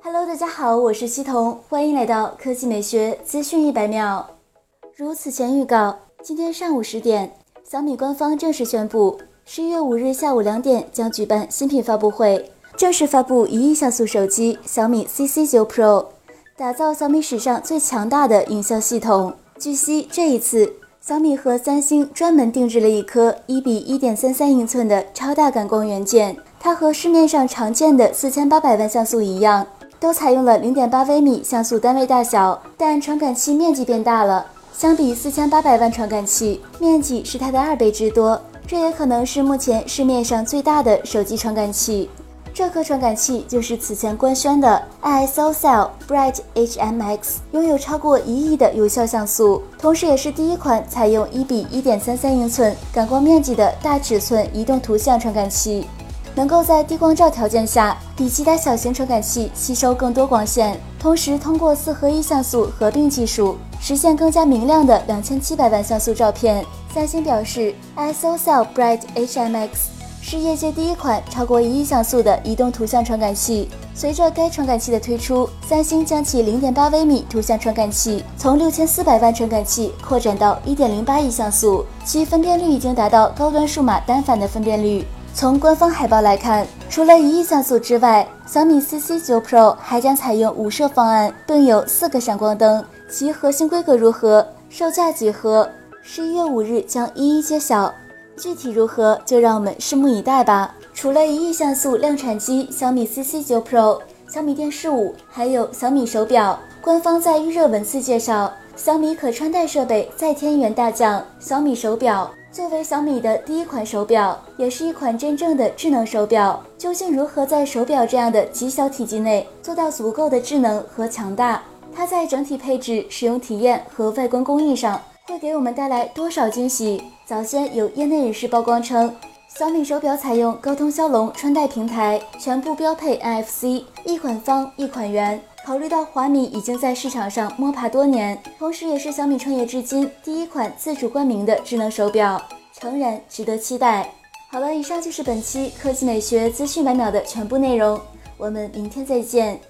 Hello，大家好，我是西彤，欢迎来到科技美学资讯一百秒。如此前预告，今天上午十点，小米官方正式宣布，十一月五日下午两点将举办新品发布会，正式发布一亿像素手机小米 CC9 Pro，打造小米史上最强大的影像系统。据悉，这一次小米和三星专门定制了一颗一比一点三三英寸的超大感光元件，它和市面上常见的四千八百万像素一样。都采用了零点八微米像素单位大小，但传感器面积变大了。相比四千八百万传感器，面积是它的二倍之多。这也可能是目前市面上最大的手机传感器。这颗传感器就是此前官宣的 ISOCELL Bright HMX，拥有超过一亿的有效像素，同时也是第一款采用一比一点三三英寸感光面积的大尺寸移动图像传感器。能够在低光照条件下，比其他小型传感器吸收更多光线，同时通过四合一像素合并技术，实现更加明亮的两千七百万像素照片。三星表示，ISOCELL Bright HMX 是业界第一款超过一亿像素的移动图像传感器。随着该传感器的推出，三星将其零点八微米图像传感器从六千四百万传感器扩展到一点零八亿像素，其分辨率已经达到高端数码单反的分辨率。从官方海报来看，除了一亿像素之外，小米 CC9 Pro 还将采用五摄方案，并有四个闪光灯。其核心规格如何？售价几何？十一月五日将一一揭晓。具体如何，就让我们拭目以待吧。除了一亿像素量产机小米 CC9 Pro、小米电视五，还有小米手表。官方在预热文字介绍，小米可穿戴设备再添一员大将小米手表。作为小米的第一款手表，也是一款真正的智能手表。究竟如何在手表这样的极小体积内做到足够的智能和强大？它在整体配置、使用体验和外观工艺上会给我们带来多少惊喜？早先有业内人士曝光称，小米手表采用高通骁龙穿戴平台，全部标配 NFC，一款方，一款圆。考虑到华米已经在市场上摸爬多年，同时也是小米创业至今第一款自主冠名的智能手表，诚然值得期待。好了，以上就是本期科技美学资讯百秒的全部内容，我们明天再见。